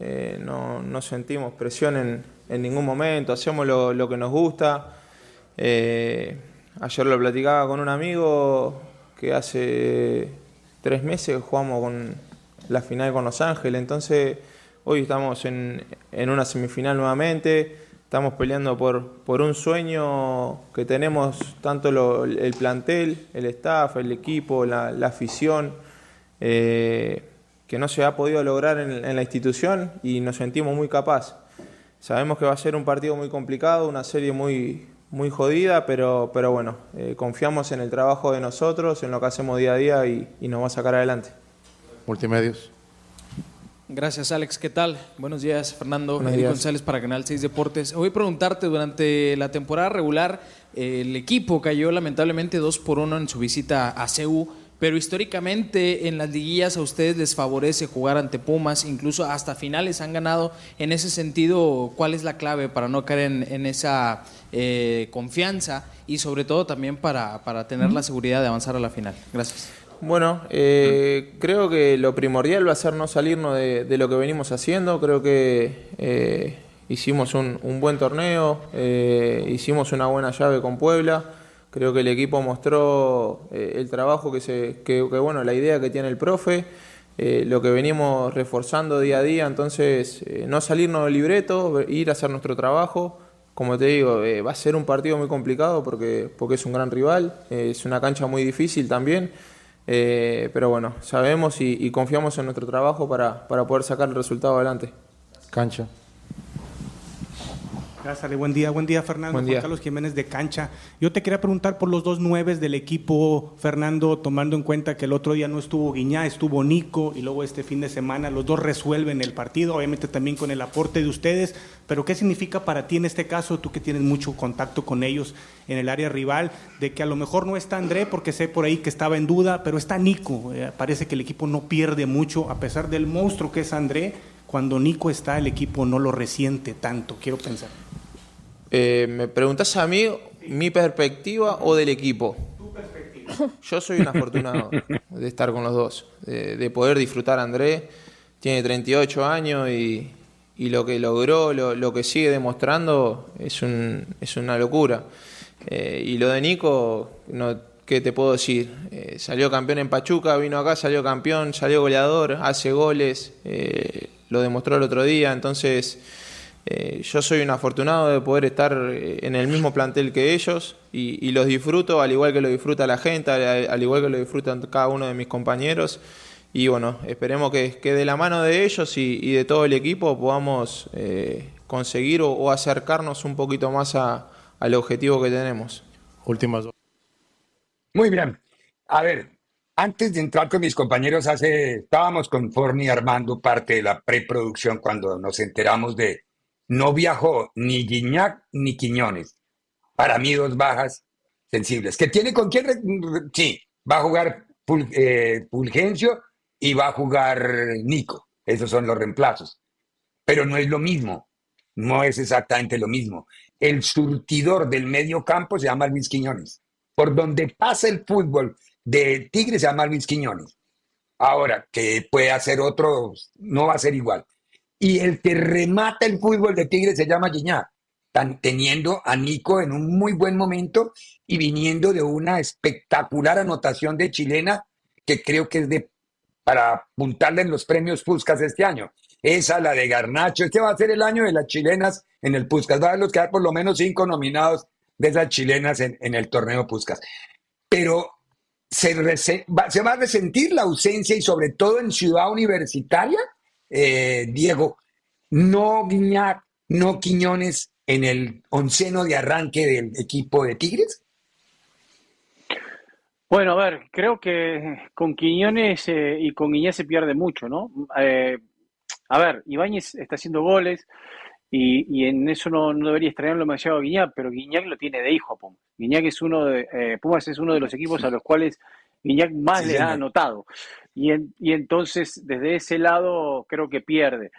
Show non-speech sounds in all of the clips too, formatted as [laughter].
Eh, no, sentimos presión en, ningún momento, hacemos lo, que nos gusta. Eh, ayer lo platicaba con un amigo que hace tres meses jugamos con la final con Los Ángeles, entonces hoy estamos en, una semifinal nuevamente, estamos peleando por, un sueño que tenemos tanto el plantel, el staff, el equipo, la, afición. Eh, que no se ha podido lograr en, la institución y nos sentimos muy capaz. Sabemos que va a ser un partido muy complicado, una serie muy, muy jodida, pero, pero bueno, eh, confiamos en el trabajo de nosotros, en lo que hacemos día a día y, nos va a sacar adelante. Multimedios. Gracias, Alex. ¿Qué tal? Buenos días, Fernando. Buenos González para Canal 6 Deportes. Voy a preguntarte, durante la temporada regular, el equipo cayó lamentablemente 2 por 1 en su visita a CEU pero históricamente en las liguillas a ustedes les favorece jugar ante Pumas, incluso hasta finales han ganado. En ese sentido, ¿cuál es la clave para no caer en, esa eh, confianza y sobre todo también para, tener la seguridad de avanzar a la final? Gracias. Bueno, eh, creo que lo primordial va a ser no salirnos de, lo que venimos haciendo. Creo que eh, hicimos un, un, buen torneo, hicimos una buena llave con Puebla. Creo que el equipo mostró eh, el trabajo que, se, que, bueno, la idea que tiene el profe, eh, lo que venimos reforzando día a día, entonces eh, no salirnos del libreto, ir a hacer nuestro trabajo. Como te digo, va a ser un partido muy complicado porque, porque es un gran rival, es una cancha muy difícil también, pero bueno, sabemos y, y, confiamos en nuestro trabajo para, para poder sacar el resultado adelante. Cancha. Gracias, buen día, buen día Fernando, Juan Carlos Jiménez de Cancha. Yo te quería preguntar por los dos nueves del equipo, Fernando, tomando en cuenta que el otro día no estuvo Guiñá, estuvo Nico y luego este fin de semana los dos resuelven el partido, obviamente también con el aporte de ustedes, pero ¿qué significa para ti en este caso, tú que tienes mucho contacto con ellos en el área rival, de que a lo mejor no está André porque sé por ahí que estaba en duda, pero está Nico, eh, parece que el equipo no pierde mucho a pesar del monstruo que es André, cuando Nico está el equipo no lo resiente tanto, quiero pensar. Eh, ¿Me preguntas a mí mi perspectiva o del equipo? Tu perspectiva. Yo soy un afortunado de estar con los dos, de, poder disfrutar a André. Tiene 38 años y, lo que logró, lo, que sigue demostrando es, un, es una locura. Eh, y lo de Nico, no, ¿qué te puedo decir? Eh, salió campeón en Pachuca, vino acá, salió campeón, salió goleador, hace goles, lo demostró el otro día, entonces eh, yo soy un afortunado de poder estar eh, en el mismo plantel que ellos y, los disfruto al igual que lo disfruta la gente, al, igual que lo disfrutan cada uno de mis compañeros. Y bueno, esperemos que, que de la mano de ellos y, de todo el equipo podamos eh, conseguir o, acercarnos un poquito más al objetivo que tenemos. Últimas dos. Muy bien. A ver, antes de entrar con mis compañeros, hace, estábamos con Forni armando parte de la preproducción cuando nos enteramos de, no viajó ni Guiñac ni Quiñones. Para mí, dos bajas sensibles. ¿Que tiene con quién? Sí, va a jugar eh, Fulgencio y va a jugar Nico. Esos son los reemplazos. Pero no es lo mismo. No es exactamente lo mismo. El surtidor del medio campo se llama Luis Quiñones. Por donde pasa el fútbol de Tigre se llama Luis Quiñones. Ahora, que puede hacer otro, no va a ser igual y el que remata el fútbol de Tigre se llama Giñá, teniendo a Nico en un muy buen momento y viniendo de una espectacular anotación de chilena que creo que es de para apuntarle en los premios Puscas este año. Esa, la de Garnacho. Este va a ser el año de las chilenas en el Puscas. Va a los quedar por lo menos cinco nominados de esas chilenas en, el torneo Puscas. Pero se va a resentir la ausencia y sobre todo en Ciudad Universitaria eh, Diego, no Guiñac, no Quiñones, en el onceno de arranque del equipo de Tigres? Bueno, a ver, creo que con Quiñones eh, y con Guiñá se pierde mucho, ¿no? Eh, a ver, Ibáñez está haciendo goles y, en eso no, debería extrañarlo demasiado a Guiñac, pero Guiñac lo tiene de hijo a Pumas. Guiñac es uno de, eh, Pumas es uno de los equipos a los cuales Guiñac más le ha anotado. Y, y entonces, desde ese lado, creo que pierde.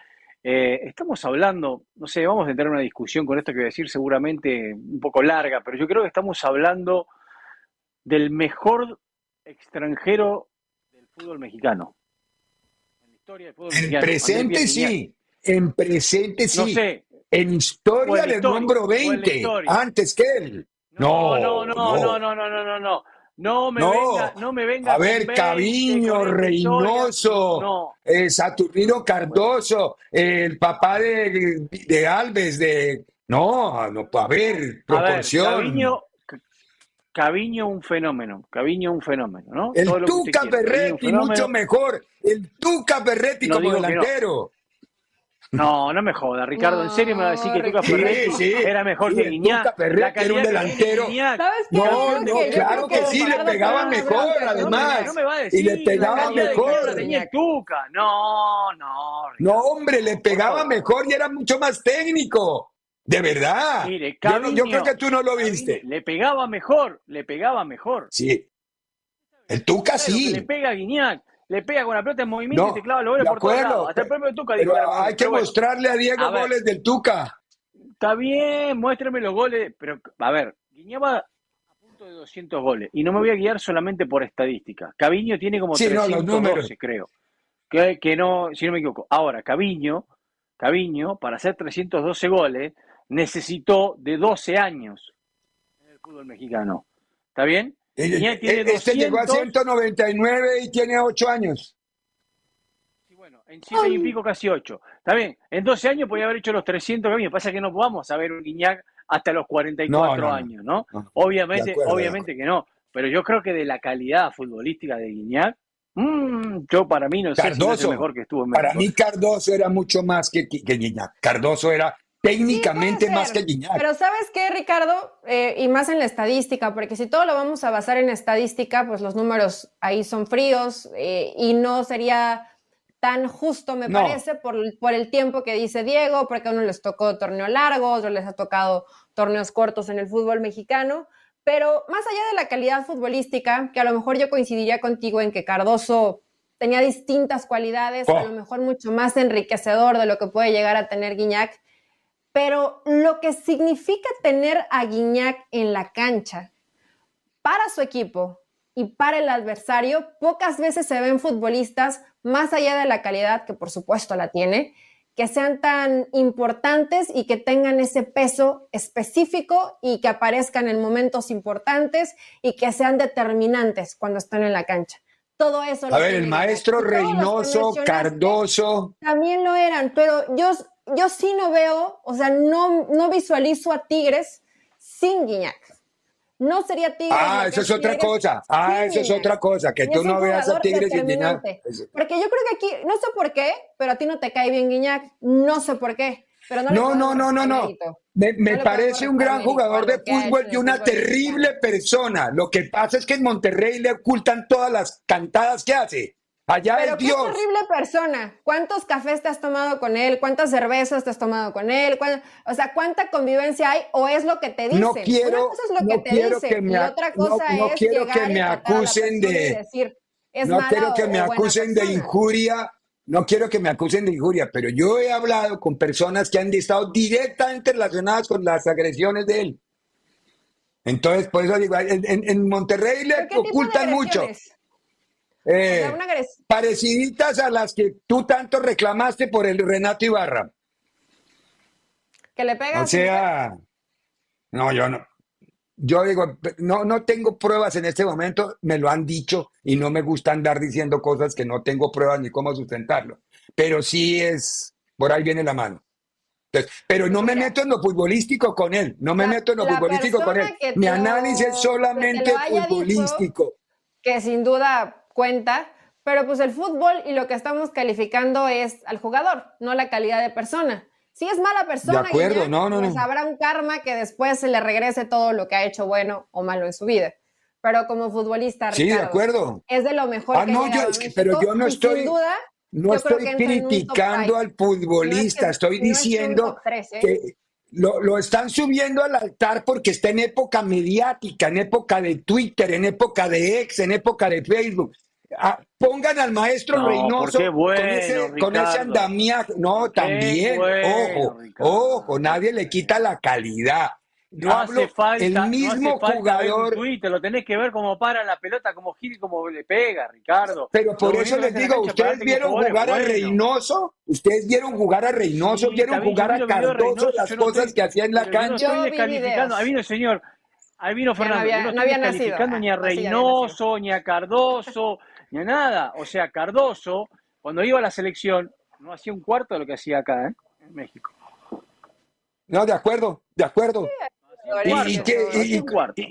estamos hablando, no sé, vamos a entrar en una discusión con esto que voy a decir seguramente un poco larga, pero yo creo que estamos hablando del mejor extranjero del fútbol mexicano. En historia del fútbol en presente sí, en presente sí. No sé. En historia le nombro 20 antes que él. No, no, no, no, no, no, no, no, no. No me venga, no me venga. A ver, Caviño, Reynoso, eh, Saturnino Cardoso, el papá de, de Alves, de. No, no, a ver, proporción. A ver, Caviño un fenómeno, Caviño un fenómeno, ¿no? El Tuca Berretti mucho mejor, el Tuca Berretti como delantero. No. no, me joda, Ricardo, ¿en serio me va a decir que Tuca Ferretti era mejor que Guiñac? Era un delantero. No, no, claro que, sí, le pegaba mejor, además. No me va a decir, y le pegaba mejor. Tenía Tuca. No, no. No, hombre, le pegaba mejor y era mucho más técnico. De verdad. Mire, yo, creo que tú no lo viste. le pegaba mejor, le pegaba mejor. Sí. El Tuca sí. Le pega a Guiñac, le pega con la pelota en movimiento y te clava los goles por todos lados. Hasta el propio Tuca pero hay que mostrarle a Diego goles del Tuca. Está bien, muéstrame los goles, pero a ver, Guiñac va a punto de 200 goles y no me voy a guiar solamente por estadística. Caviño tiene como sí, 312, creo. Que, que no, si no me equivoco. Ahora, Caviño, Caviño, para hacer 312 goles, necesitó de 12 años en el fútbol mexicano. ¿Está bien? Tiene este llegó a 199 y tiene 8 años. Sí, bueno, en 7 y pico casi 8. ¿Está bien? En 12 años podía haber hecho los 300 caminos. Pasa que no podamos ver un Guiñac hasta los 44 años, ¿no? obviamente, obviamente que no. Pero yo creo que de la calidad futbolística de Guiñac, mmm, yo para mí no sé si es mejor que estuvo en Para mí Cardoso era mucho más que, que, que Guiñac. Cardoso era técnicamente más que Guiñac. Pero ¿sabes qué, Ricardo? Eh, y más en la estadística, porque si todo lo vamos a basar en estadística, pues los números ahí son fríos eh, y no sería tan justo, me parece, por, por, el tiempo que dice Diego, porque a uno les tocó torneo largo, a otros les ha tocado torneos cortos en el fútbol mexicano. Pero más allá de la calidad futbolística, que a lo mejor yo coincidiría contigo en que Cardoso tenía distintas cualidades, a lo mejor mucho más enriquecedor de lo que puede llegar a tener Guiñac, pero lo que significa tener a Guiñac en la cancha para su equipo y para el adversario, pocas veces se ven futbolistas, más allá de la calidad, que por supuesto la tiene, que sean tan importantes y que tengan ese peso específico y que aparezcan en momentos importantes y que sean determinantes cuando están en la cancha. Todo eso. A ver, el maestro Reynoso, Cardoso. También lo eran, pero yo yo sí no veo, o sea, no, no visualizo a Tigres sin Guiñac. No sería Tigres. Ah, eso es otra cosa. Ah, eso es otra cosa, que tú no veas a Tigres sin Guiñac. Porque yo creo que aquí, no sé por qué, pero a ti no te cae bien Guiñac. No sé por qué. Pero no, no, no, no, no, Me, me parece un gran jugador de fútbol y una terrible persona. Lo que pasa es que en Monterrey le ocultan todas las cantadas que hace. Allá Pero qué terrible persona. ¿Cuántos cafés te has tomado con él? ¿Cuántas cervezas te has tomado con él? O sea, ¿cuánta convivencia hay? ¿O es lo que te dicen? No quiero, Una cosa es lo que te dicen que me, y otra cosa no, quiero que me acusen de... no quiero que me acusen de injuria. No quiero que me acusen de injuria, pero yo he hablado con personas que han estado directamente relacionadas con las agresiones de él. Entonces, por eso digo, en, en Monterrey le ocultan mucho. Eh, pareciditas a las que tú tanto reclamaste por el Renato Ibarra. Que le pegan. O sea, no, yo no. Yo digo, no, no tengo pruebas en este momento, me lo han dicho y no me gusta andar diciendo cosas que no tengo pruebas ni cómo sustentarlo. Pero sí es, por ahí viene la mano. pero no me meto en lo futbolístico con él, no me meto en lo futbolístico con él. Mi análisis es solamente futbolístico. Que sin duda cuenta, pero pues el fútbol y lo que estamos calificando es al jugador, no la calidad de persona. si es mala persona, de acuerdo, no, no, pues habrá un karma que después se le regrese todo lo que ha hecho bueno o malo en su vida. Pero como futbolista, sí, de acuerdo. es de lo mejor ah, que no, yo, pero yo no estoy, duda, no estoy criticando al futbolista, estoy diciendo ¿eh? que lo, lo, están subiendo al altar porque está en época mediática, en época de Twitter, en época de ex, en época de Facebook. Ah, pongan al maestro Reynoso con, ese, con, ese, andamiaje. No, también, ojo, ojo, nadie le quita la calidad. No hace falta el mismo jugador. te lo tenés que ver como para la pelota, como gira como le pega, Ricardo. Pero por eso les digo, ¿ustedes vieron jugar a Reynoso? ¿Ustedes vieron jugar a Reynoso? ¿Vieron jugar a Cardoso las cosas que hacía en la cancha? No estoy descalificando. Ahí vino el señor. Ahí vino Fernando. No había, no, no ni a Reynoso, ni a Cardoso, ni a nada. O sea, Cardoso, cuando iba a la selección, no hacía un cuarto de lo que hacía acá, ¿eh? en México. No, de acuerdo, de acuerdo. ¿Y, y,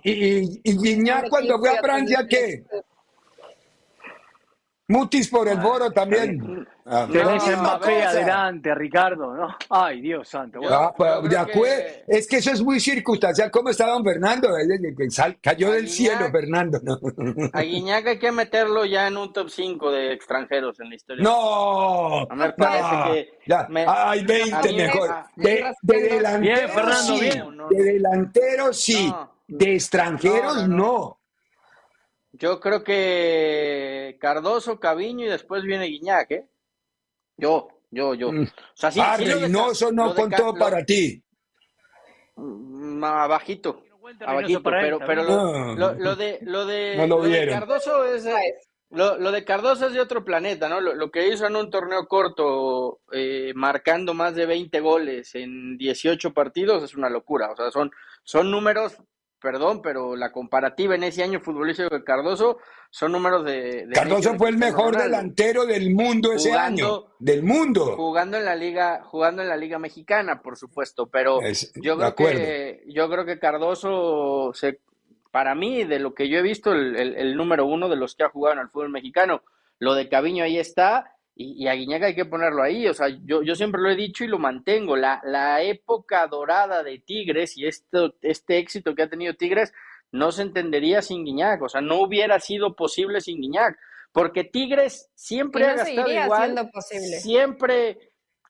y, y, cuando fue a Francia qué? Mutis por el Boro también. Ah, Tenés Mbappé adelante, Ricardo, ¿no? Ay, Dios santo. Ah, pues, Es que eso es muy circunstancial. ¿Cómo está don Fernando? Cayó del cielo, Fernando. A Guiñac hay que meterlo ya en un top 5 de extranjeros en la historia. ¡No! me parece que... Ya. Hay 20 mejor. De, delantero bien, Fernando, sí. Bien. De delantero sí. De extranjeros no. Yo creo que Cardoso, Caviño y después viene Guiñac, ¿eh? Yo, yo, yo. Mm. O sea, sí, ah, Reynoso no contó para ti. Mm, abajito. Abajito, pero, pero lo, lo, de, lo de, Cardoso es... Lo, de Cardoso es de otro planeta, ¿no? Lo, que hizo en un torneo corto, eh, marcando más de 20 goles en 18 partidos, es una locura. O sea, son, son números perdón, pero la comparativa en ese año futbolístico de Cardoso son números de... Cardoso fue el mejor delantero del mundo ese año, del mundo. Jugando en la liga, jugando en la liga mexicana, por supuesto, pero yo creo que yo creo que Cardoso se, para mí de lo que yo he visto el, el número uno de los que ha jugado en el fútbol mexicano. Lo de Caviño ahí está y, a Guiñac hay que ponerlo ahí, o sea, yo, yo siempre lo he dicho y lo mantengo, la, la época dorada de Tigres y esto, este éxito que ha tenido Tigres no se entendería sin Guiñac, o sea, no hubiera sido posible sin Guiñac, porque Tigres siempre ha gastado igual, siempre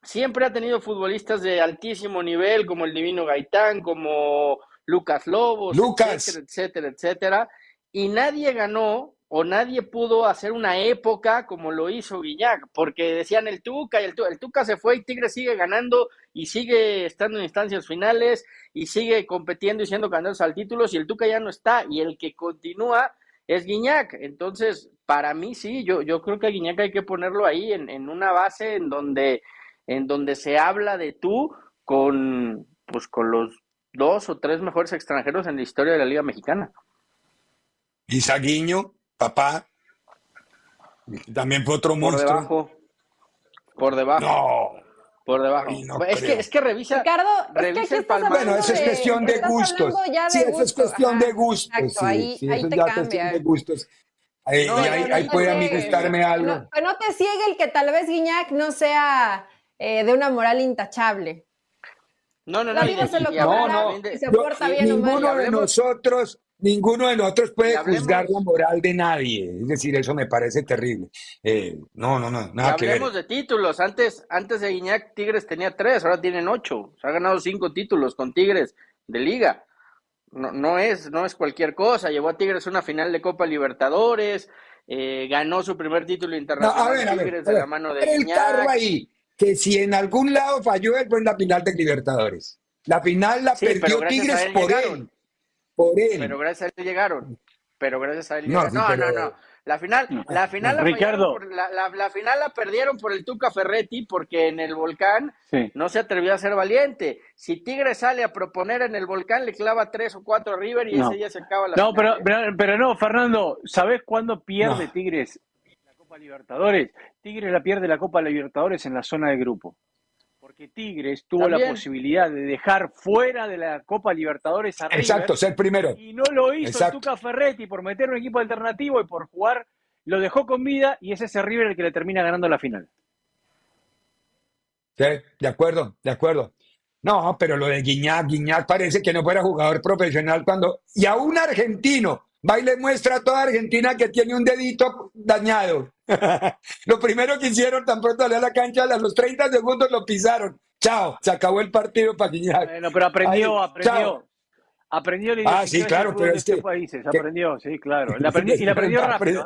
siempre ha tenido futbolistas de altísimo nivel como el Divino Gaitán, como Lucas Lobos, Lucas. etcétera, etcétera, etcétera, y nadie ganó o nadie pudo hacer una época como lo hizo Guiñac, porque decían el Tuca y el, el Tuca se fue y Tigre sigue ganando y sigue estando en instancias finales y sigue compitiendo y siendo candidatos al título y el Tuca ya no está y el que continúa es Guiñac. Entonces, para mí sí, yo, yo creo que a Guiñac hay que ponerlo ahí en, en una base en donde, en donde se habla de tú con, pues, con los dos o tres mejores extranjeros en la historia de la Liga Mexicana. ¿Y Saguiño? Papá, también fue otro por Debajo. Por debajo. No. Por debajo. es, que, es que revisa. Ricardo, revisa el Bueno, eso es cuestión de, gustos. sí, eso es cuestión de gustos. Sí, ahí, sí, ahí eso te ya cambia. cuestión de gustos. Ahí, no, ahí, ahí puede amigustarme algo. que no te ciegue el que tal vez Guiñac no sea eh, de una moral intachable. No, no, no. La se lo no, no. Se porta bien ninguno de nosotros Ninguno de nosotros puede juzgar la moral de nadie. Es decir, eso me parece terrible. Eh, no, no, no, nada que ver. Hablemos de títulos. Antes, antes de Guiñac, Tigres tenía tres, ahora tienen ocho. Se ha ganado cinco títulos con Tigres de liga. No, no, es, no es cualquier cosa. Llevó a Tigres una final de Copa Libertadores, eh, ganó su primer título internacional no, Tigres de la mano de El carro ahí, que si en algún lado falló, él fue en la final de Libertadores. La final la perdió Tigres por él. Pero gracias a él llegaron. Pero gracias a él No, no, no, La final, la final la, Ricardo. la, final la perdieron por el Tuca Ferretti porque en el volcán no se atrevió a ser valiente. Si Tigre sale a proponer en el volcán, le clava tres o cuatro River y ese día se acaba la No, pero, pero, no, Fernando, ¿sabes cuándo pierde Tigres la Copa Libertadores? Tigres la pierde la Copa Libertadores en la zona de grupo porque Tigres tuvo la posibilidad de dejar fuera de la Copa Libertadores a River. Exacto, ser primero. Y no lo hizo Tuca Ferretti por meter un equipo alternativo y por jugar, lo dejó con vida y es ese River el que le termina ganando la final. Sí, de acuerdo, de acuerdo. No, pero lo de Guiñac, Guiñac parece que no fuera jugador profesional cuando... Y a un argentino va y le muestra a toda Argentina que tiene un dedito dañado. [laughs] lo primero que hicieron tan pronto a la cancha, a los 30 segundos lo pisaron. Chao, se acabó el partido para. Bueno, pero aprendió, aprendió. Aprendió Ah, sí, claro, pero es que, países, aprendió, sí, claro. [laughs] y la [laughs] aprendió rápido.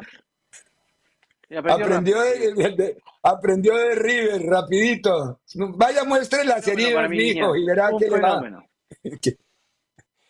Aprendió, de, aprendió de River, rapidito. Vaya, muestre la serie, hijo, y verá que le va.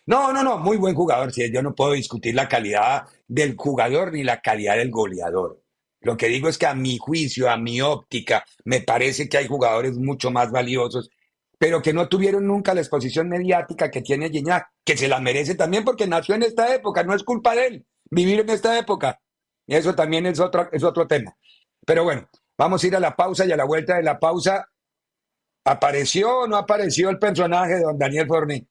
No, no, no, muy buen jugador. Yo no puedo discutir la calidad del jugador ni la calidad del goleador. Lo que digo es que a mi juicio, a mi óptica, me parece que hay jugadores mucho más valiosos, pero que no tuvieron nunca la exposición mediática que tiene Gignac, que se la merece también porque nació en esta época, no es culpa de él vivir en esta época. Eso también es otro, es otro tema. Pero bueno, vamos a ir a la pausa y a la vuelta de la pausa. ¿Apareció o no apareció el personaje de don Daniel Forni?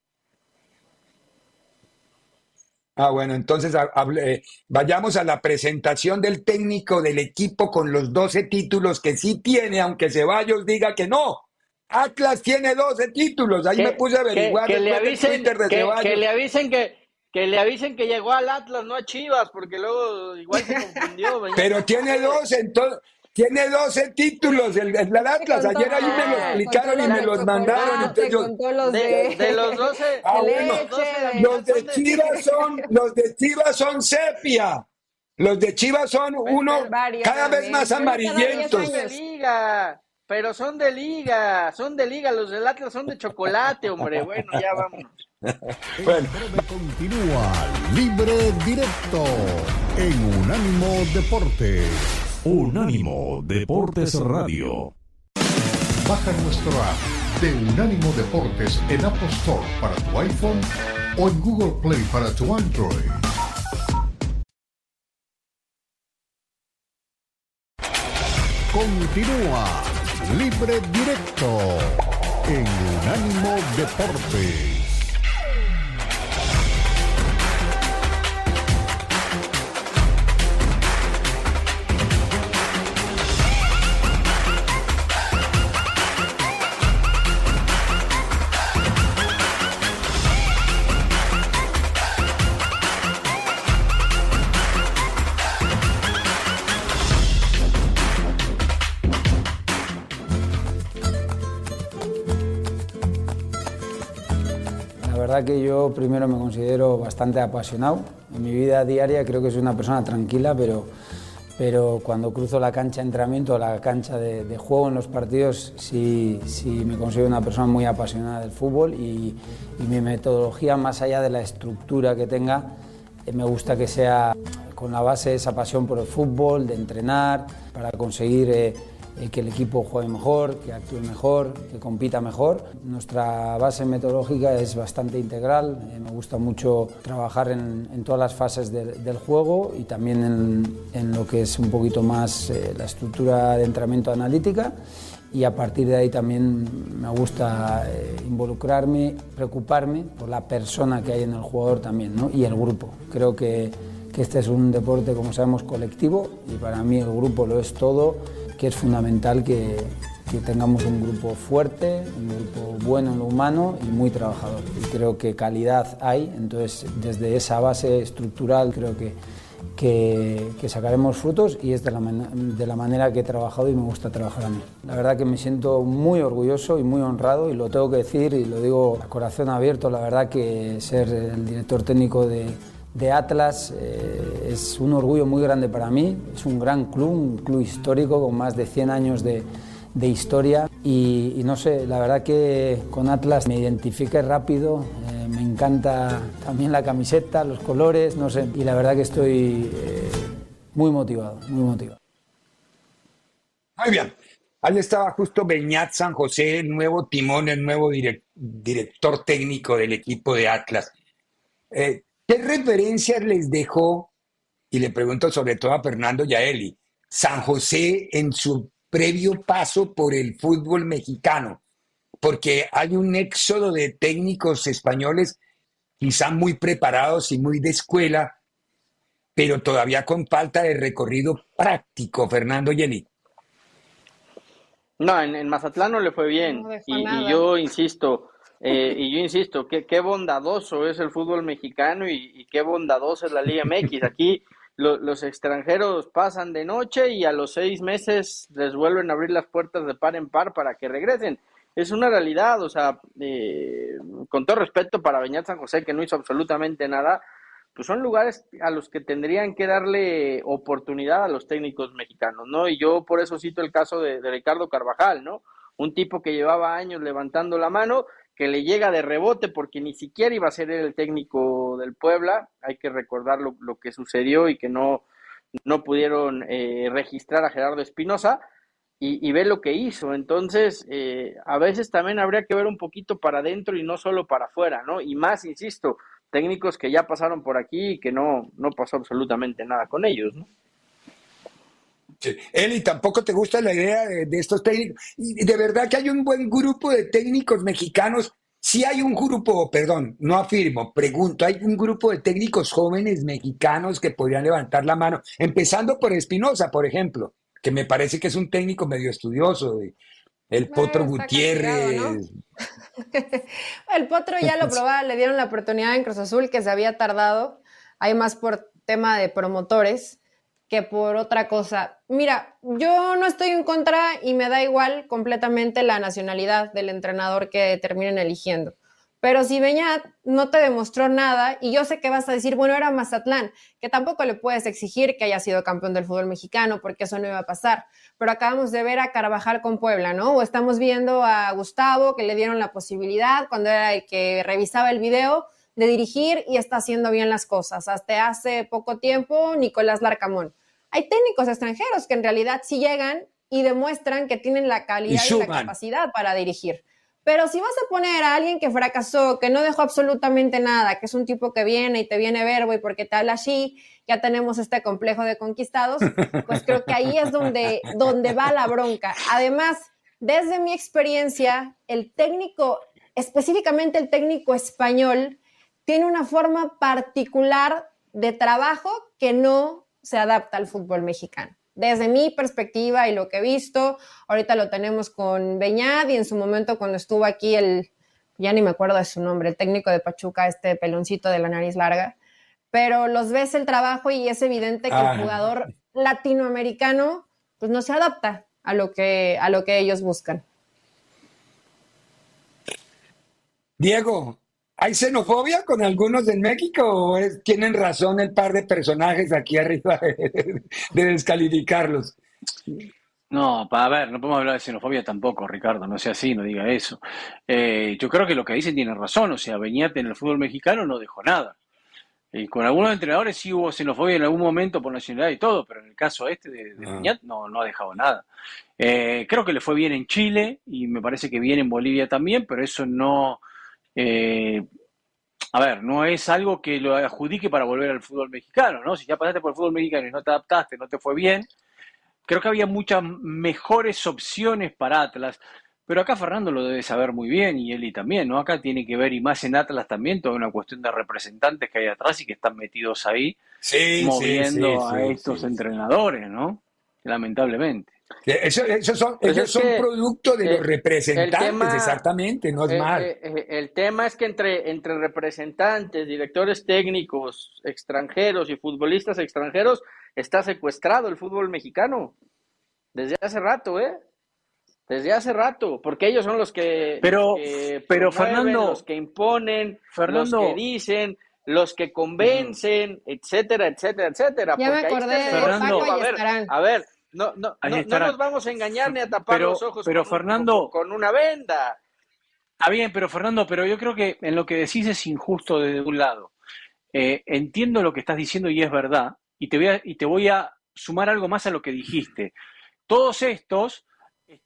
Ah, bueno, entonces eh, vayamos a la presentación del técnico del equipo con los 12 títulos que sí tiene, aunque Ceballos diga que no. Atlas tiene 12 títulos. Ahí me puse a averiguar que, le avisen, que le avisen que, que le avisen que llegó al Atlas, no a Chivas, porque luego igual se confundió. [laughs] Pero tiene dos, entonces, tiene 12 títulos el, el, Atlas. Ayer ahí me lo explicaron y me los mandaron. Entonces los de, de, los 12, [laughs] ah, los de Chivas son, los de Chivas son sepia. Los de Chivas son uno cada vez más amarillentos. Son de liga, pero son de liga, son de liga. Los del Atlas son de chocolate, hombre. Bueno, ya vamos. [laughs] bueno. continúa libre directo en Unánimo Deportes. Unánimo Deportes Radio. Baja nuestro app de Unánimo Deportes en Apple Store para tu iPhone o en Google Play para tu Android. Continúa libre directo en Unánimo Deportes. Que yo primero me considero bastante apasionado. En mi vida diaria creo que soy una persona tranquila, pero, pero cuando cruzo la cancha de entrenamiento, la cancha de, juego en los partidos, sí, sí, me considero una persona muy apasionada del fútbol y, mi metodología, más allá de la estructura que tenga, eh, me gusta que sea con la base de esa pasión por el fútbol, de entrenar, para conseguir... Eh, que el equipo juegue mejor, que actúe mejor, que compita mejor. Nuestra base metodológica es bastante integral, eh, me gusta mucho trabajar en, todas las fases del juego y también en, lo que es un poquito más eh, la estructura de entrenamiento analítica y a partir de ahí también me gusta involucrarme, preocuparme por la persona que hay en el jugador también ¿no? y el grupo. Creo que, que este es un deporte, como sabemos, colectivo y para mí el grupo lo es todo que es fundamental que, tengamos un grupo fuerte, un grupo bueno en lo humano y muy trabajador. Y creo que calidad hay, entonces desde esa base estructural creo que, que, sacaremos frutos y es de la, de la, manera que he trabajado y me gusta trabajar a mí. La verdad que me siento muy orgulloso y muy honrado y lo tengo que decir y lo digo a corazón abierto, la verdad que ser el director técnico de de Atlas eh, es un orgullo muy grande para mí. Es un gran club, un club histórico con más de 100 años de, historia. Y, no sé, la verdad que con Atlas me identifique rápido. Eh, me encanta también la camiseta, los colores, no sé. Y la verdad que estoy eh, muy motivado, muy motivado. Muy bien. Ahí estaba justo Beñat San José, el nuevo timón, el nuevo director técnico del equipo de Atlas. ¿Qué referencias les dejó? Y le pregunto sobre todo a Fernando Yaeli, San José en su previo paso por el fútbol mexicano, porque hay un éxodo de técnicos españoles quizá muy preparados y muy de escuela, pero todavía con falta de recorrido práctico, Fernando Yeli. No, en, Mazatlán no le fue bien. y, yo insisto, eh, y yo insisto, qué, qué bondadoso es el fútbol mexicano y, qué bondadoso es la Liga MX. Aquí los extranjeros pasan de noche y a los seis meses les vuelven a abrir las puertas de par en par para que regresen. Es una realidad, o sea, eh, con todo respeto para Beñat San José, que no hizo absolutamente nada, pues son lugares a los que tendrían que darle oportunidad a los técnicos mexicanos, ¿no? Y yo por eso cito el caso de, Ricardo Carvajal, ¿no? Un tipo que llevaba años levantando la mano, que le llega de rebote porque ni siquiera iba a ser el técnico del Puebla, hay que recordar lo, que sucedió y que no, no pudieron eh, registrar a Gerardo Espinosa, y, ve lo que hizo. Entonces, eh, a veces también habría que ver un poquito para adentro y no solo para afuera, ¿no? Y más, insisto, técnicos que ya pasaron por aquí y que no, no pasó absolutamente nada con ellos, ¿no? Sí. Eli, tampoco te gusta la idea de, estos técnicos. Y de verdad que hay un buen grupo de técnicos mexicanos. Si hay un grupo, perdón, no afirmo, pregunto, hay un grupo de técnicos jóvenes mexicanos que podrían levantar la mano, empezando por Espinosa, por ejemplo, que me parece que es un técnico medio estudioso, el Potro Gutiérrez. [laughs] el Potro ya lo [laughs] probaba, le dieron la oportunidad en Cruz Azul, que se había tardado. Hay más por tema de promotores que por otra cosa. Mira, yo no estoy en contra y me da igual completamente la nacionalidad del entrenador que terminen eligiendo. Pero si Beñat no te demostró nada, y yo sé que vas a decir, bueno, era Mazatlán, que tampoco le puedes exigir que haya sido campeón del fútbol mexicano, porque eso no iba a pasar. Pero acabamos de ver a Carvajal con Puebla, ¿no? O estamos viendo a Gustavo, que le dieron la posibilidad cuando era el que revisaba el video de dirigir y está haciendo bien las cosas. Hasta hace poco tiempo, Nicolás Larcamón. Hay técnicos extranjeros que en realidad sí llegan y demuestran que tienen la calidad y la capacidad para dirigir. Pero si vas a poner a alguien que fracasó, que no dejó absolutamente nada, que es un tipo que viene y te viene verbo y porque te habla así, ya tenemos este complejo de conquistados, pues creo que ahí es donde, donde va la bronca. Además, desde mi experiencia, el técnico, específicamente el técnico español, tiene una forma particular de trabajo que no se adapta al fútbol mexicano desde mi perspectiva y lo que he visto, ahorita lo tenemos con Beñat y en su momento cuando estuvo aquí el, ya ni me acuerdo de su nombre, el técnico de Pachuca, este peloncito de la nariz larga, pero los ves el trabajo y es evidente que el ah. jugador latinoamericano pues no se adapta a lo que, a lo que ellos buscan. Diego, ¿Hay xenofobia con algunos en México o tienen razón el par de personajes aquí arriba de, descalificarlos? No, para ver, no podemos hablar de xenofobia tampoco, Ricardo, no sea así, no diga eso. Eh, yo creo que lo que dicen tiene razón, o sea, Beñate en el fútbol mexicano no dejó nada. Y con algunos entrenadores sí hubo xenofobia en algún momento por nacionalidad y todo, pero en el caso este de, de ah. no, no ha dejado nada. Eh, creo que le fue bien en Chile y me parece que bien en Bolivia también, pero eso no eh, a ver, no es algo que lo adjudique para volver al fútbol mexicano, ¿no? Si ya pasaste por el fútbol mexicano y no te adaptaste, no te fue bien, creo que había muchas mejores opciones para Atlas. Pero acá Fernando lo debe saber muy bien y Eli también, ¿no? Acá tiene que ver, y más en Atlas también, toda una cuestión de representantes que hay atrás y que están metidos ahí, moviendo a estos entrenadores, ¿no? Lamentablemente. Eso, son, pues ellos son producto de los representantes, exactamente, no es mal. el tema es que entre, entre representantes, directores técnicos extranjeros y futbolistas extranjeros está secuestrado el fútbol mexicano. Desde hace rato, ¿eh? Desde hace rato, porque ellos son los que. Pero, pero Fernando. Los que imponen, los que dicen, los que convencen, etcétera, etcétera, etcétera. Ya me acordé de Fernando, a ver, a ver, no, no, no, nos vamos a engañar ni a tapar los ojos pero con, Fernando, con, una venda. Está bien, pero Fernando, pero yo creo que en lo que decís es injusto desde un lado. Eh, entiendo lo que estás diciendo y es verdad, y te, voy a, y te voy a sumar algo más a lo que dijiste. Todos estos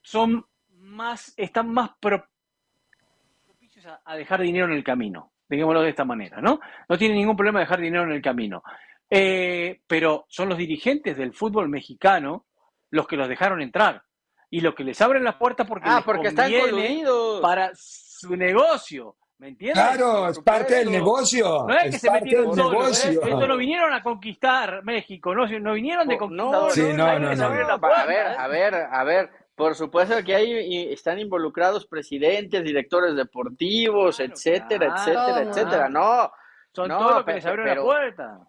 son más, están más propicios a, dejar dinero en el camino, digámoslo de esta manera, ¿no? No tienen ningún problema dejar dinero en el camino. Eh, pero son los dirigentes del fútbol mexicano los que los dejaron entrar y los que les abren la puerta porque, ah, porque están coludidos para su negocio. ¿Me entiendes? Claro, es parte del negocio. No es, que se metieron solos, ¿eh? Estos no vinieron a conquistar México, no, no vinieron de conquistadores. No, sí, no, no, no, A ver, a ver, a ver, Por supuesto que ahí están involucrados presidentes, directores deportivos, etcétera, etcétera, etcétera. No, son todos los que les abrieron la puerta.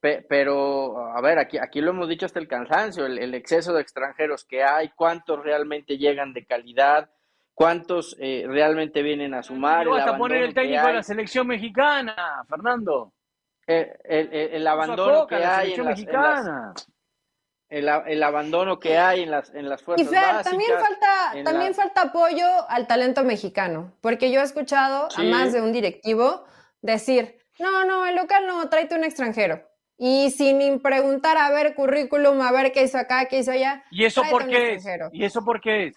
Pero, a ver, aquí, aquí lo hemos dicho hasta el cansancio, el, exceso de extranjeros que hay, cuántos realmente llegan de calidad, cuántos eh, realmente vienen a sumar. No vas a poner el técnico de la selección mexicana, Fernando. El, el, abandono que hay en mexicana el, abandono que hay en las, en las fuerzas y Fer, también falta, también falta apoyo al talento mexicano, porque yo he escuchado a más de un directivo decir, no, no, el local no, tráete un extranjero. Y sin preguntar a ver currículum, a ver qué hizo acá, qué hizo allá. ¿Y eso por qué es? ¿Y eso por qué es?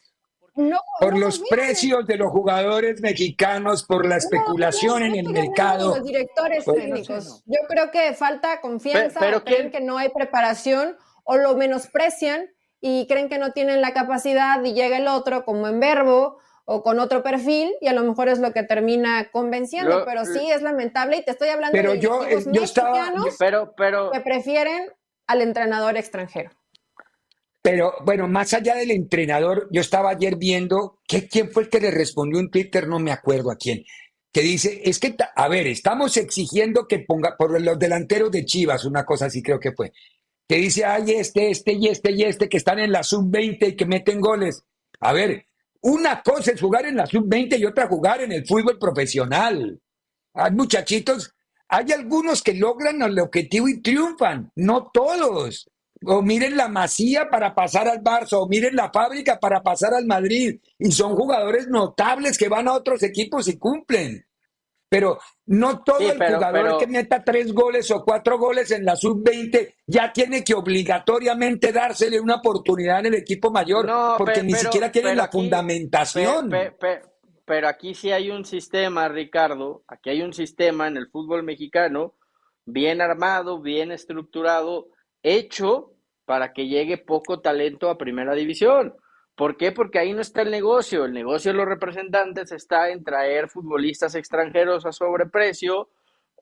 No, por los precios de los jugadores mexicanos, por la especulación en el mercado. Los directores técnicos. Yo creo que falta confianza, pero, creen que no hay preparación o lo menosprecian y creen que no tienen la capacidad y llega el otro como en verbo o con otro perfil y a lo mejor es lo que termina convenciendo, pero sí es lamentable y te estoy hablando de yo, eh, yo mexicanos pero, pero, que prefieren al entrenador extranjero. Pero bueno, más allá del entrenador, yo estaba ayer viendo que quién fue el que le respondió en Twitter, no me acuerdo a quién, que dice, es que, a ver, estamos exigiendo que ponga por los delanteros de Chivas, una cosa así creo que fue, que dice, ay, este, este y este y este que están en la sub-20 y que meten goles. A ver, una cosa es jugar en la sub-20 y otra jugar en el fútbol profesional. Hay muchachitos, hay algunos que logran el objetivo y triunfan, no todos. O miren la Masía para pasar al Barça, o miren la fábrica para pasar al Madrid. Y son jugadores notables que van a otros equipos y cumplen pero no todo el jugador que meta tres goles o cuatro goles en la sub-20 ya tiene que obligatoriamente dársele una oportunidad en el equipo mayor, porque ni siquiera tiene la fundamentación. pero aquí sí hay un sistema, Ricardo, aquí hay un sistema en el fútbol mexicano bien armado, bien estructurado, hecho para que llegue poco talento a primera división. ¿Por qué? Porque ahí no está el negocio. El negocio de los representantes está en traer futbolistas extranjeros a sobreprecio,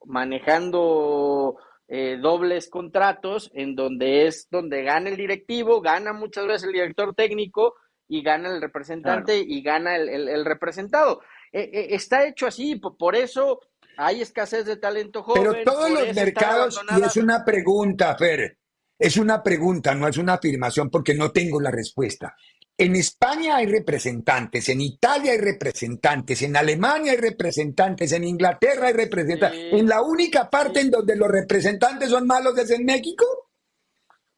manejando eh, dobles contratos, en donde es donde gana el directivo, gana muchas veces el director técnico y gana el representante y gana el, representado. Eh, eh, está hecho así, por, eso hay escasez de talento joven. Pero todos los mercados, y es una pregunta, Fer, es una pregunta, no es una afirmación porque no tengo la respuesta. En España hay representantes, en Italia hay representantes, en Alemania hay representantes, en Inglaterra hay representantes. En la única parte en donde los representantes son malos es en México.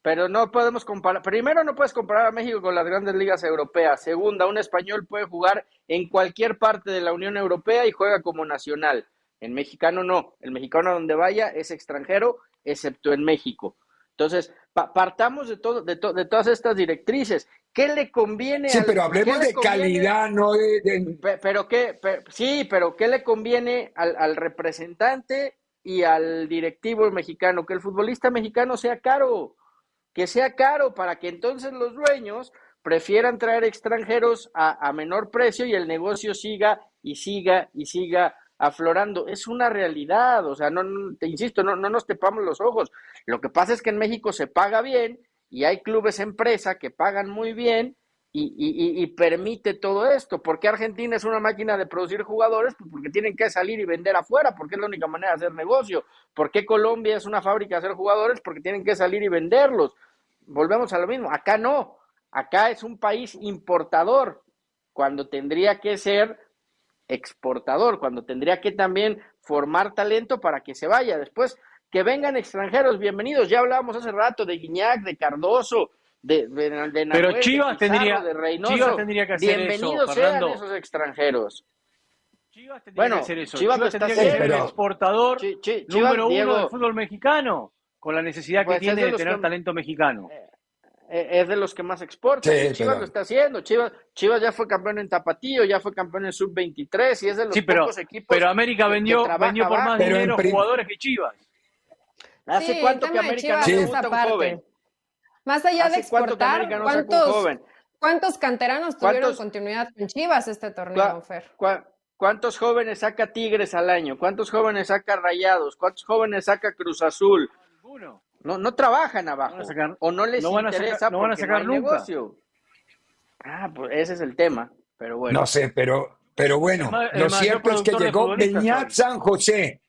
Pero no podemos comparar. Primero, no puedes comparar a México con las grandes ligas europeas. Segunda, un español puede jugar en cualquier parte de la Unión Europea y juega como nacional. En mexicano no. El mexicano donde vaya es extranjero, excepto en México. Entonces, partamos de, todo, de, de, todas estas directrices. ¿Qué le conviene? Sí, pero hablemos de calidad, no de... Pero, qué, sí, pero ¿qué le conviene al, al, representante y al directivo mexicano? Que el futbolista mexicano sea caro, que sea caro para que entonces los dueños prefieran traer extranjeros a, a menor precio y el negocio siga y siga y siga aflorando. Es una realidad, o sea, no, te insisto, no, no nos tepamos los ojos. Lo que pasa es que en México se paga bien y hay clubes empresa que pagan muy bien y, y, permite todo esto. ¿Por qué Argentina es una máquina de producir jugadores? Pues porque tienen que salir y vender afuera, porque es la única manera de hacer negocio. ¿Por qué Colombia es una fábrica de hacer jugadores? Porque tienen que salir y venderlos. Volvemos a lo mismo. Acá no. Acá es un país importador, cuando tendría que ser exportador, cuando tendría que también formar talento para que se vaya. Después, que vengan extranjeros, bienvenidos. Ya hablábamos hace rato de Guiñac, de Cardoso, de, de, Pero Chivas, tendría, Chivas tendría que hacer bienvenidos sean esos extranjeros. Chivas tendría bueno, que hacer eso. Chivas, tendría que ser el exportador número uno del fútbol mexicano, con la necesidad que pues tiene de, tener talento mexicano. Eh, es de los que más exporta. Chivas lo está haciendo. Chivas, Chivas ya fue campeón en Tapatío, ya fue campeón en Sub-23 y es de los pocos equipos. Pero América vendió, vendió por más dinero jugadores que Chivas. ¿Hace cuánto que América no se un joven? Más allá de exportar, ¿cuántos, ¿cuántos canteranos tuvieron continuidad con Chivas este torneo, Fer? ¿Cuántos jóvenes saca Tigres al año? ¿Cuántos jóvenes saca Rayados? ¿Cuántos jóvenes saca Cruz Azul? Ninguno. No, no trabajan abajo. o no les interesa no van a sacar nunca. negocio. Ah, pues ese es el tema, pero bueno. No sé, pero, pero bueno, lo cierto es que llegó Beñat San José.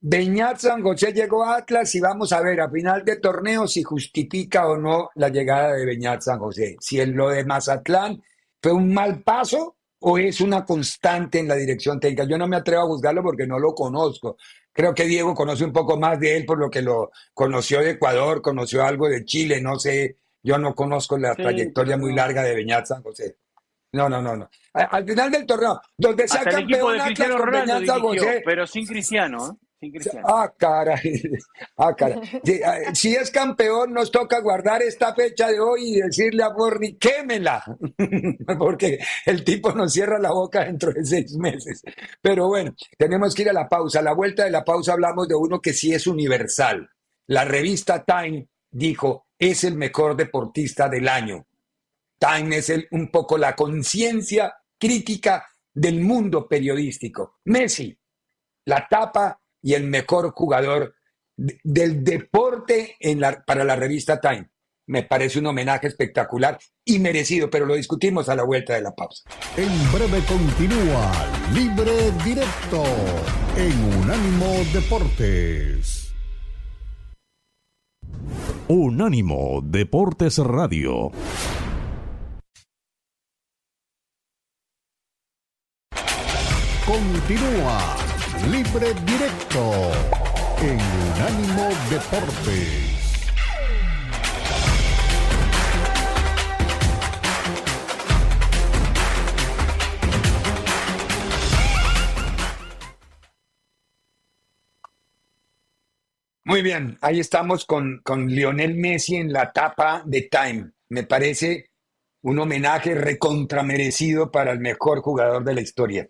Beñat San José llegó a Atlas y vamos a ver a final de torneo si justifica o no la llegada de Beñat San José. Si en lo de Mazatlán fue un mal paso o es una constante en la dirección técnica. Yo no me atrevo a juzgarlo porque no lo conozco. Creo que Diego conoce un poco más de él por lo que lo conoció de Ecuador, conoció algo de Chile, no sé, yo no conozco la trayectoria muy larga de Beñat San José. No, no, no, no. Al final del torneo, donde sea campeón Atlas con Beñat San José. Pero sin Cristiano, ¿eh? Ah, caray. Ah, caray. [laughs] Ah, si es campeón, nos toca guardar esta fecha de hoy y decirle a Borny, quémela, [laughs] porque el tipo nos cierra la boca dentro de seis meses. Pero bueno, tenemos que ir a la pausa. A la vuelta de la pausa hablamos de uno que sí es universal. La revista Time dijo, es el mejor deportista del año. Time es el, un poco la conciencia crítica del mundo periodístico. Messi, la tapa y el mejor jugador del deporte en la, para la revista Time. Me parece un homenaje espectacular y merecido, pero lo discutimos a la vuelta de la pausa. En breve continúa Libre Directo en Unánimo Deportes. Unánimo Deportes Radio. Continúa Libre Directo en Unánimo Deportes. Muy bien, ahí estamos con, con Lionel Messi en la tapa de Time. Me parece un homenaje recontramerecido para el mejor jugador de la historia.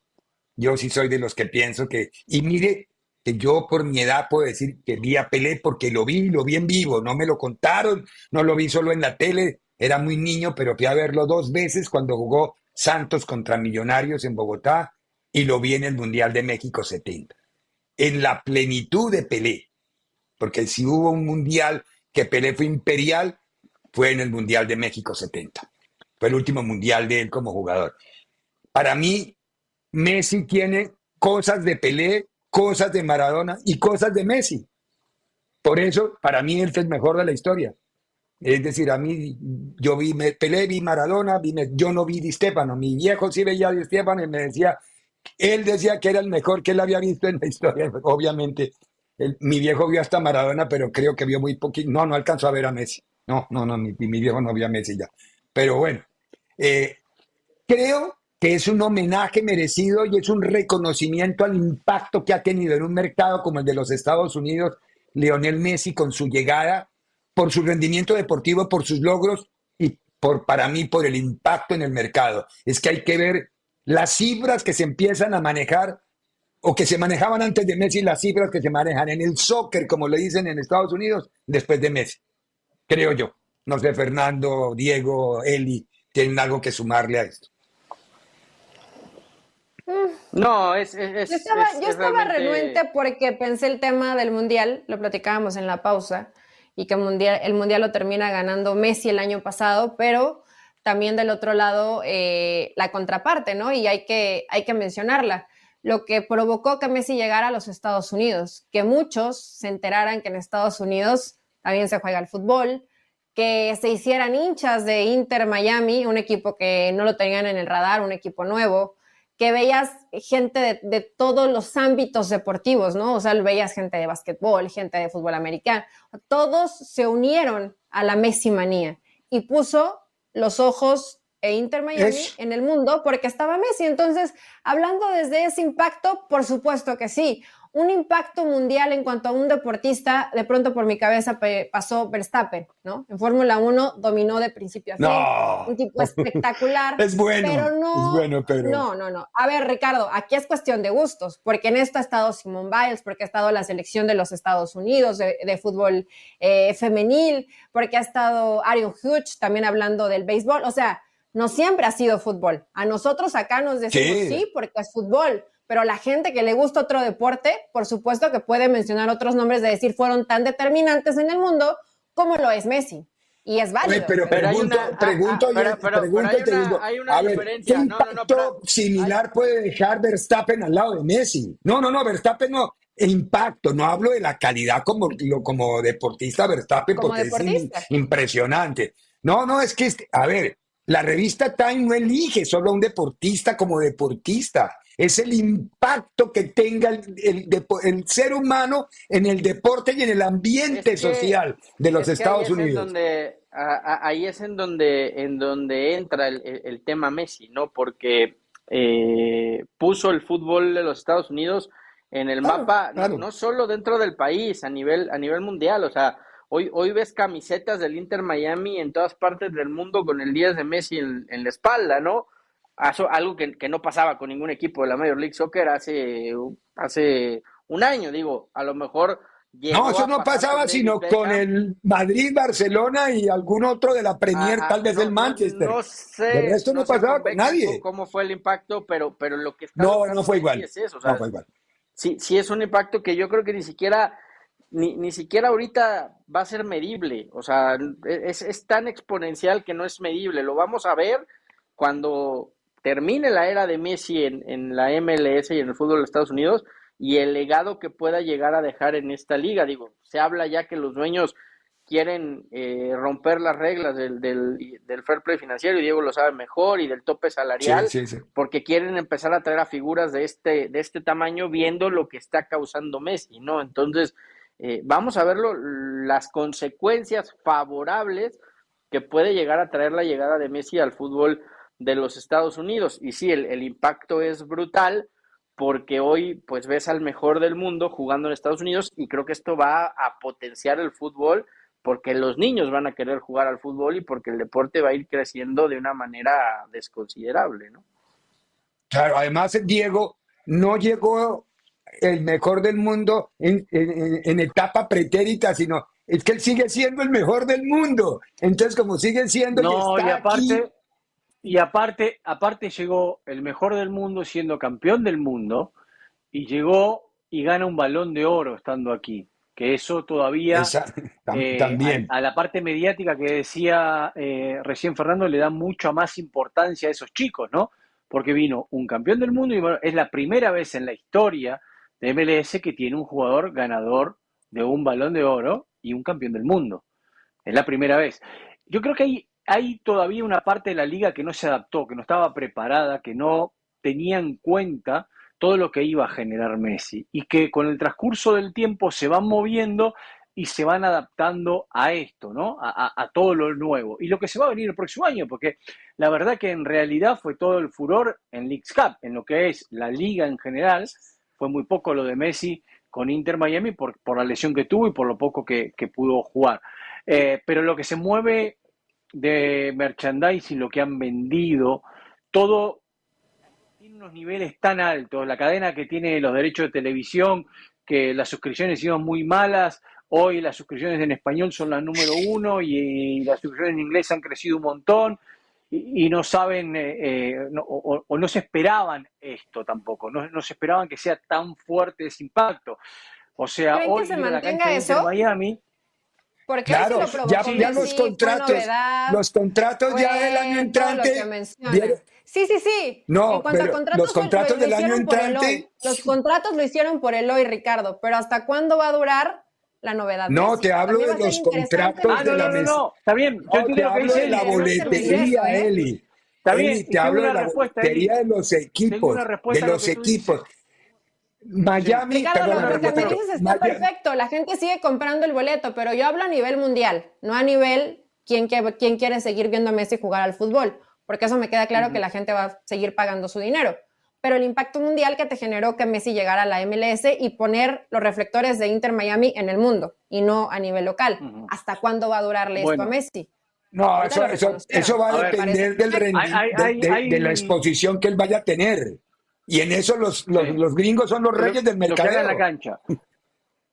Yo sí soy de los que pienso que, y mire, que yo por mi edad puedo decir que vi a Pelé porque lo vi, lo vi en vivo, no me lo contaron, no lo vi solo en la tele, era muy niño, pero fui a verlo dos veces cuando jugó Santos contra Millonarios en Bogotá y lo vi en el Mundial de México 70. En la plenitud de Pelé, porque si hubo un Mundial que Pelé fue imperial, fue en el Mundial de México 70. Fue el último Mundial de él como jugador. Para mí, Messi tiene cosas de Pelé, cosas de Maradona y cosas de Messi. Por eso, para mí, él es el mejor de la historia. Es decir, a mí, yo vi Pelé, vi Maradona, vi, yo no vi Di Stefano. Mi viejo sí veía a Di Stefano y me decía, él decía que era el mejor que él había visto en la historia. [laughs] Obviamente, mi viejo vio hasta Maradona, pero creo que vio muy poquito. No, no alcanzó a ver a Messi. No, no, no, mi, viejo no vio a Messi ya. Pero bueno, eh, creo que es un homenaje merecido y es un reconocimiento al impacto que ha tenido en un mercado como el de los Estados Unidos Lionel Messi con su llegada, por su rendimiento deportivo, por sus logros y por para mí por el impacto en el mercado. Es que hay que ver las cifras que se empiezan a manejar o que se manejaban antes de Messi, las cifras que se manejan en el soccer, como le dicen en Estados Unidos, después de Messi. Creo yo. No sé, Fernando, Diego, Eli, tienen algo que sumarle a esto. No, es. yo estaba, renuente porque pensé el tema del mundial, lo platicábamos en la pausa, y que mundial, el mundial lo termina ganando Messi el año pasado, pero también del otro lado eh, la contraparte, ¿no? Y hay que, hay que mencionarla. Lo que provocó que Messi llegara a los Estados Unidos, que muchos se enteraran que en Estados Unidos también se juega el fútbol, que se hicieran hinchas de Inter Miami, un equipo que no lo tenían en el radar, un equipo nuevo, que veías gente de, todos los ámbitos deportivos, ¿no? O sea, veías gente de básquetbol, gente de fútbol americano. Todos se unieron a la Messi manía y puso los ojos e Inter Miami en el mundo porque estaba Messi. Entonces, hablando desde ese impacto, por supuesto que sí un impacto mundial en cuanto a un deportista, de pronto por mi cabeza pasó Verstappen, ¿no? En Fórmula 1 dominó de principio a fin, un tipo espectacular. [laughs] es bueno, pero no, es bueno, pero... No, no, no. A ver, Ricardo, aquí es cuestión de gustos, porque en esto ha estado Simone Biles, porque ha estado la selección de los Estados Unidos de, fútbol eh, femenil, porque ha estado Ariel Hughes también hablando del béisbol, o sea, no siempre ha sido fútbol. A nosotros acá nos decimos sí porque es fútbol, pero la gente que le gusta otro deporte, por supuesto que puede mencionar otros nombres de decir fueron tan determinantes en el mundo como lo es Messi. y es válido. pero, pregunto, pregunto, pregunto, hay una, a ver, ¿qué impacto similar puede dejar Verstappen al lado de Messi? No, no, no, Verstappen no, impacto, no hablo de la calidad como, como deportista Verstappen, porque es impresionante. No, no, es que, a ver, la revista Time no elige solo a un deportista como deportista, es el impacto que tenga el, ser humano en el deporte y en el ambiente social de los Estados Unidos. ahí es en donde, en donde entra el, tema Messi, ¿no? Porque eh, puso el fútbol de los Estados Unidos en el mapa, No, solo dentro del país, a nivel, a nivel mundial, o sea, hoy, hoy ves camisetas del Inter Miami en todas partes del mundo con el 10 de Messi en, la espalda, ¿no? Algo que, no pasaba con ningún equipo de la Major League Soccer hace, hace un año, digo, a lo mejor... No, eso no pasaba sino con el Madrid, Barcelona y algún otro de la Premier, tal vez el Manchester. No sé. El resto no, pasaba con nadie. Cómo fue el impacto, pero, pero lo que está No, no fue igual. no fue igual sí, sí es un impacto que yo creo que ni siquiera, ni, ni siquiera ahorita va a ser medible. O sea, es, es tan exponencial que no es medible. Lo vamos a ver cuando termine la era de Messi en, en la MLS y en el fútbol de Estados Unidos y el legado que pueda llegar a dejar en esta liga. Digo, se habla ya que los dueños quieren eh, romper las reglas del, del, del, fair play financiero, y Diego lo sabe mejor, y del tope salarial, porque quieren empezar a traer a figuras de este, de este tamaño viendo lo que está causando Messi, ¿no? Entonces, eh, vamos a verlo, las consecuencias favorables que puede llegar a traer la llegada de Messi al fútbol de los Estados Unidos. Y sí, el, el impacto es brutal, porque hoy pues ves al mejor del mundo jugando en Estados Unidos y creo que esto va a potenciar el fútbol porque los niños van a querer jugar al fútbol y porque el deporte va a ir creciendo de una manera desconsiderable, ¿no? Claro, además Diego no llegó el mejor del mundo en, etapa pretérita, sino es que él sigue siendo el mejor del mundo. Entonces, como sigue siendo, no, y, aparte, y aparte, aparte llegó el mejor del mundo siendo campeón del mundo y llegó y gana un balón de oro estando aquí que eso todavía eh, también. A, la parte mediática que decía eh, recién Fernando le da mucha más importancia a esos chicos, ¿no? Porque vino un campeón del mundo y es la primera vez en la historia de MLS que tiene un jugador ganador de un balón de oro y un campeón del mundo. Es la primera vez. Yo creo que hay, hay todavía una parte de la liga que no se adaptó, que no estaba preparada, que no tenía en cuenta todo lo que iba a generar Messi y que con el transcurso del tiempo se van moviendo y se van adaptando a esto, ¿no? A, todo lo nuevo. Y lo que se va a venir el próximo año, porque la verdad que en realidad fue todo el furor en Leagues Cup, en lo que es la liga en general, fue muy poco lo de Messi con Inter Miami por, la lesión que tuvo y por lo poco que, pudo jugar. Eh, pero lo que se mueve de merchandising, lo que han vendido, todo unos niveles tan altos, la cadena que tiene los derechos de televisión, que las suscripciones iban muy malas, hoy las suscripciones en español son las número uno y, las suscripciones en inglés han crecido un montón y, no saben eh, eh, o, no se esperaban esto tampoco, no, se esperaban que sea tan fuerte ese impacto. O sea, hoy se la cancha de Miami claro, ya, ya los contratos, los contratos ya del año entrante. Sí, sí, sí. No, en cuanto a contratos, los contratos del año entrante. Los contratos lo hicieron por el hoy, Ricardo, pero ¿hasta cuándo va a durar la novedad? No, te hablo de los contratos ah, no, de la no, no, está bien. Yo te hablo de la boletería, Eli. Está bien, te hablo de la boletería de los equipos, de los equipos. Miami. Ricardo, lo que me dices está perfecto. La gente sigue comprando el boleto, pero yo hablo a nivel mundial, no a nivel quién, quién quiere seguir viendo a Messi jugar al fútbol, porque eso me queda claro que la gente va a seguir pagando su dinero. Pero el impacto mundial que te generó que Messi llegara a la MLS y poner los reflectores de Inter Miami en el mundo y no a nivel local. ¿Hasta cuándo va a durarle esto a Messi? No, eso, eso, va a, depender del de, de la exposición que él vaya a tener. Y en eso los, los, gringos son los reyes del mercado. en la cancha.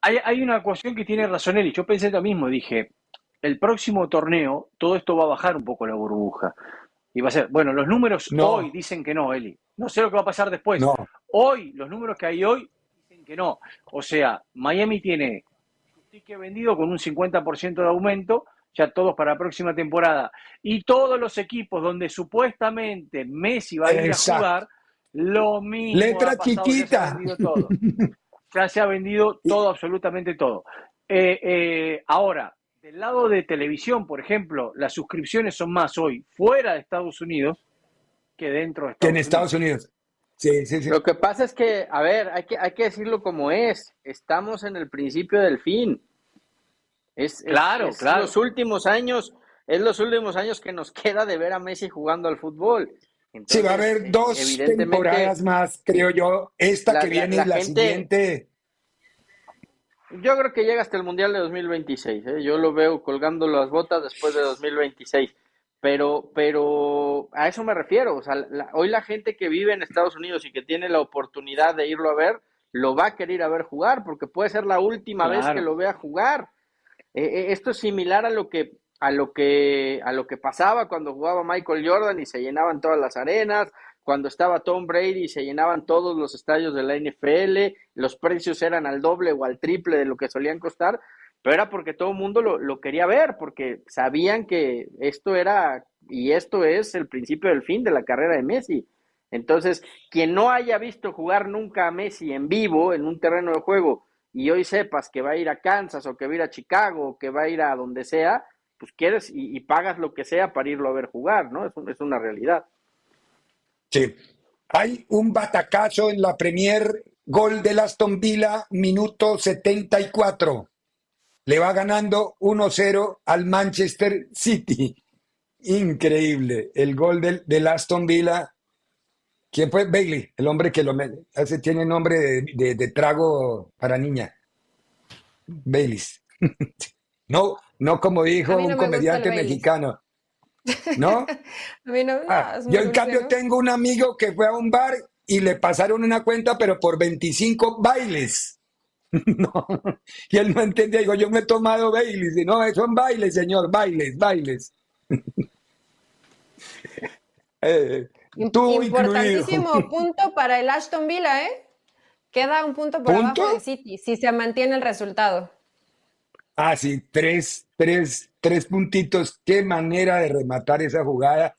Hay, hay una cuestión que tiene razón él, y yo pensé lo mismo, dije, el próximo torneo, todo esto va a bajar un poco la burbuja. Y va a ser, bueno, los números hoy dicen que no, Eli. No sé lo que va a pasar después. Hoy, los números que hay hoy dicen que no. O sea, Miami tiene un ticket vendido con un 50% de aumento ya todos para la próxima temporada, y todos los equipos donde supuestamente Messi va a ir a jugar, lo mismo. Letra chiquita. Ya se ha vendido todo, absolutamente todo. Eh, eh, ahora, del lado de televisión, por ejemplo, las suscripciones son más hoy fuera de Estados Unidos que dentro de Estados que en Estados Unidos. Sí, sí, sí. Lo que pasa es que, a ver, hay que, hay que decirlo como es. Estamos en el principio del fin. Es, claro, claro. Los últimos años, es los últimos años que nos [laughs] queda de ver a Messi jugando al fútbol. Sí, va a haber dos temporadas más, creo yo. Esta que viene y la siguiente. Yo creo que llega hasta el Mundial de 2026. ¿eh? Yo lo veo colgando las botas después de 2026. Pero, pero a eso me refiero. O sea, hoy la gente que vive en Estados Unidos y que tiene la oportunidad de irlo a ver, lo va a querer ir a ver jugar, porque puede ser la última vez que lo vea jugar. Eh, eh, esto es similar a lo que a lo que a lo que pasaba cuando jugaba Michael Jordan y se llenaban todas las arenas, cuando estaba Tom Brady y se llenaban todos los estadios de la NFL, los precios eran al doble o al triple de lo que solían costar, pero era porque todo el mundo lo, lo quería ver, porque sabían que esto era y esto es el principio del fin de la carrera de Messi. Entonces, quien no haya visto jugar nunca a Messi en vivo en un terreno de juego y hoy sepas que va a ir a Kansas o que va a ir a Chicago o que va a ir a donde sea, pues quieres y, pagas lo que sea para irlo a ver jugar, ¿no? Es, es una realidad. Sí. Hay un batacazo en la Premier, gol de Aston Villa, minuto 74. Le va ganando 1-0 al Manchester City. Increíble. El gol del, del Aston Villa ¿Quién fue? Bailey, el hombre que lo ese tiene nombre de, trago para niña. Baileys. [laughs] no, no como dijo un comediante mexicano. ¿No? [laughs] Ah, yo en cambio tengo un amigo que fue a un bar y le pasaron una cuenta, pero por 25 bailes. [laughs] no. Y él no entendía. Digo, yo me he tomado Baileys. Y no, son bailes, señor, bailes, bailes. [laughs] eh, Importantísimo punto para el Aston Villa, ¿eh? Queda un punto por abajo de City, si se mantiene el resultado. Ah, sí, tres, tres, tres puntitos. Qué manera de rematar esa jugada.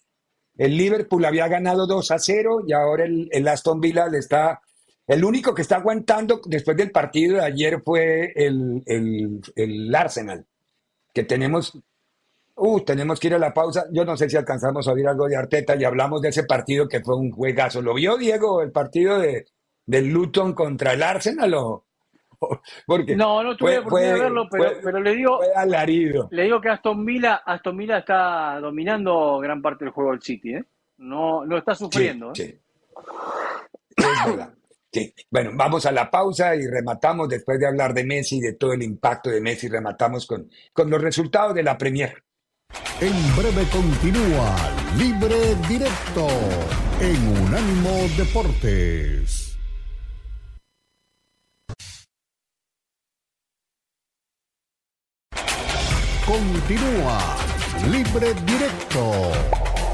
El Liverpool había ganado 2 a 0 y ahora el, Aston Villa le está. El único que está aguantando después del partido de ayer fue el, el, el Arsenal, que tenemos Uh, tenemos que ir a la pausa. Yo no sé si alcanzamos a oír algo de Arteta y hablamos de ese partido que fue un juegazo. ¿Lo vio Diego, el partido de, del Luton contra el Arsenal? O, [laughs] porque no, no tuve oportunidad de verlo, pero, le digo, le digo que Aston Villa, Aston Villa está dominando gran parte del juego del City, ¿eh? No, no está sufriendo. Sí, ¿eh? Es verdad. Sí. Bueno, vamos a la pausa y rematamos después de hablar de Messi y de todo el impacto de Messi, rematamos con, con los resultados de la Premier. En breve continúa Libre Directo en Unánimo Deportes. Continúa Libre Directo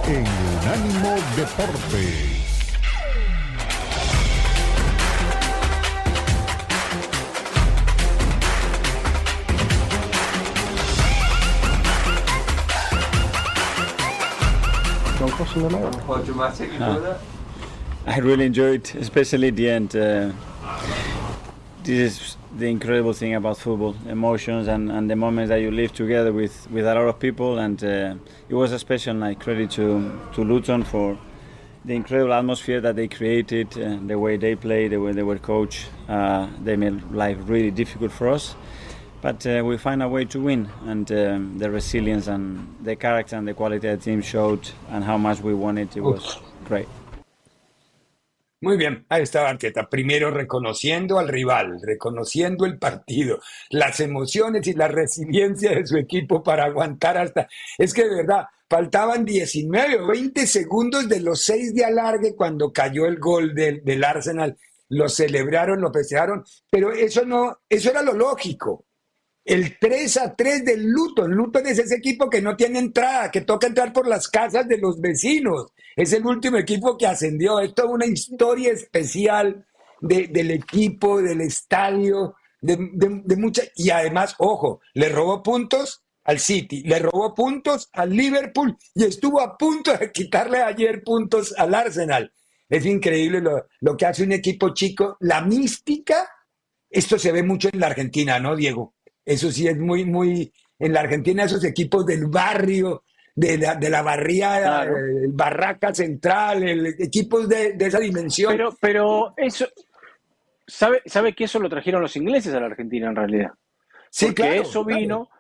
en Unánimo Deportes. Dramatic I really enjoyed, especially the end. Uh, this is the incredible thing about football: emotions and, and the moments that you live together with, with a lot of people. And uh, it was a special night. Credit to to Luton for the incredible atmosphere that they created, uh, the way they played, the way they were coached. Uh, they made life really difficult for us but uh, we find a way to win and um, the resilience and the character and the quality the team showed and how much we wanted it was great Muy bien, ahí estaba Arteta. Primero reconociendo al rival, reconociendo el partido, las emociones y la resiliencia de su equipo para aguantar hasta. Es que de verdad, faltaban 19 o 20 segundos de los 6 de alargue cuando cayó el gol del, del Arsenal. Lo celebraron, lo festejaron, pero eso no, eso era lo lógico el 3 a 3 del Luton. Luton es ese equipo que no tiene entrada, que toca entrar por las casas de los vecinos. Es el último equipo que ascendió. Esto es una historia especial del equipo, del estadio, de, de, mucha. Y además, ojo, le robó puntos al City, le robó puntos al Liverpool y estuvo a punto de quitarle ayer puntos al Arsenal. Es increíble lo, lo que hace un equipo chico. La mística, esto se ve mucho en la Argentina, ¿no, Diego? Eso sí es muy, muy, en la Argentina esos equipos del barrio, de la, de la barriada, el Barraca Central, el, equipos de, esa dimensión. Pero, pero eso, ¿sabe, ¿sabe que eso lo trajeron los ingleses a la Argentina en realidad? Sí, Porque eso vino,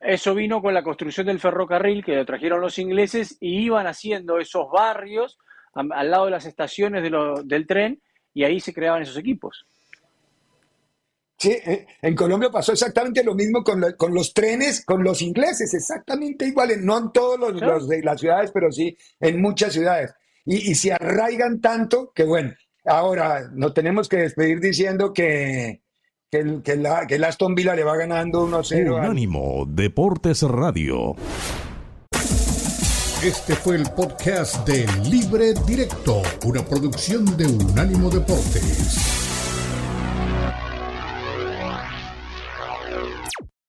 eso vino con la construcción del ferrocarril que lo trajeron los ingleses y iban haciendo esos barrios al lado de las estaciones del tren y ahí se creaban esos equipos. Sí, eh, en Colombia pasó exactamente lo mismo con, con, los trenes, con los ingleses, exactamente igual, no en todos los, de las ciudades, pero sí en muchas ciudades. Y, se arraigan tanto que, bueno, ahora nos tenemos que despedir diciendo que, que, el, que, la, que el Aston Villa le va ganando 1-0. Unánimo Deportes Radio. Este fue el podcast de Libre Directo, una producción de Unánimo Deportes.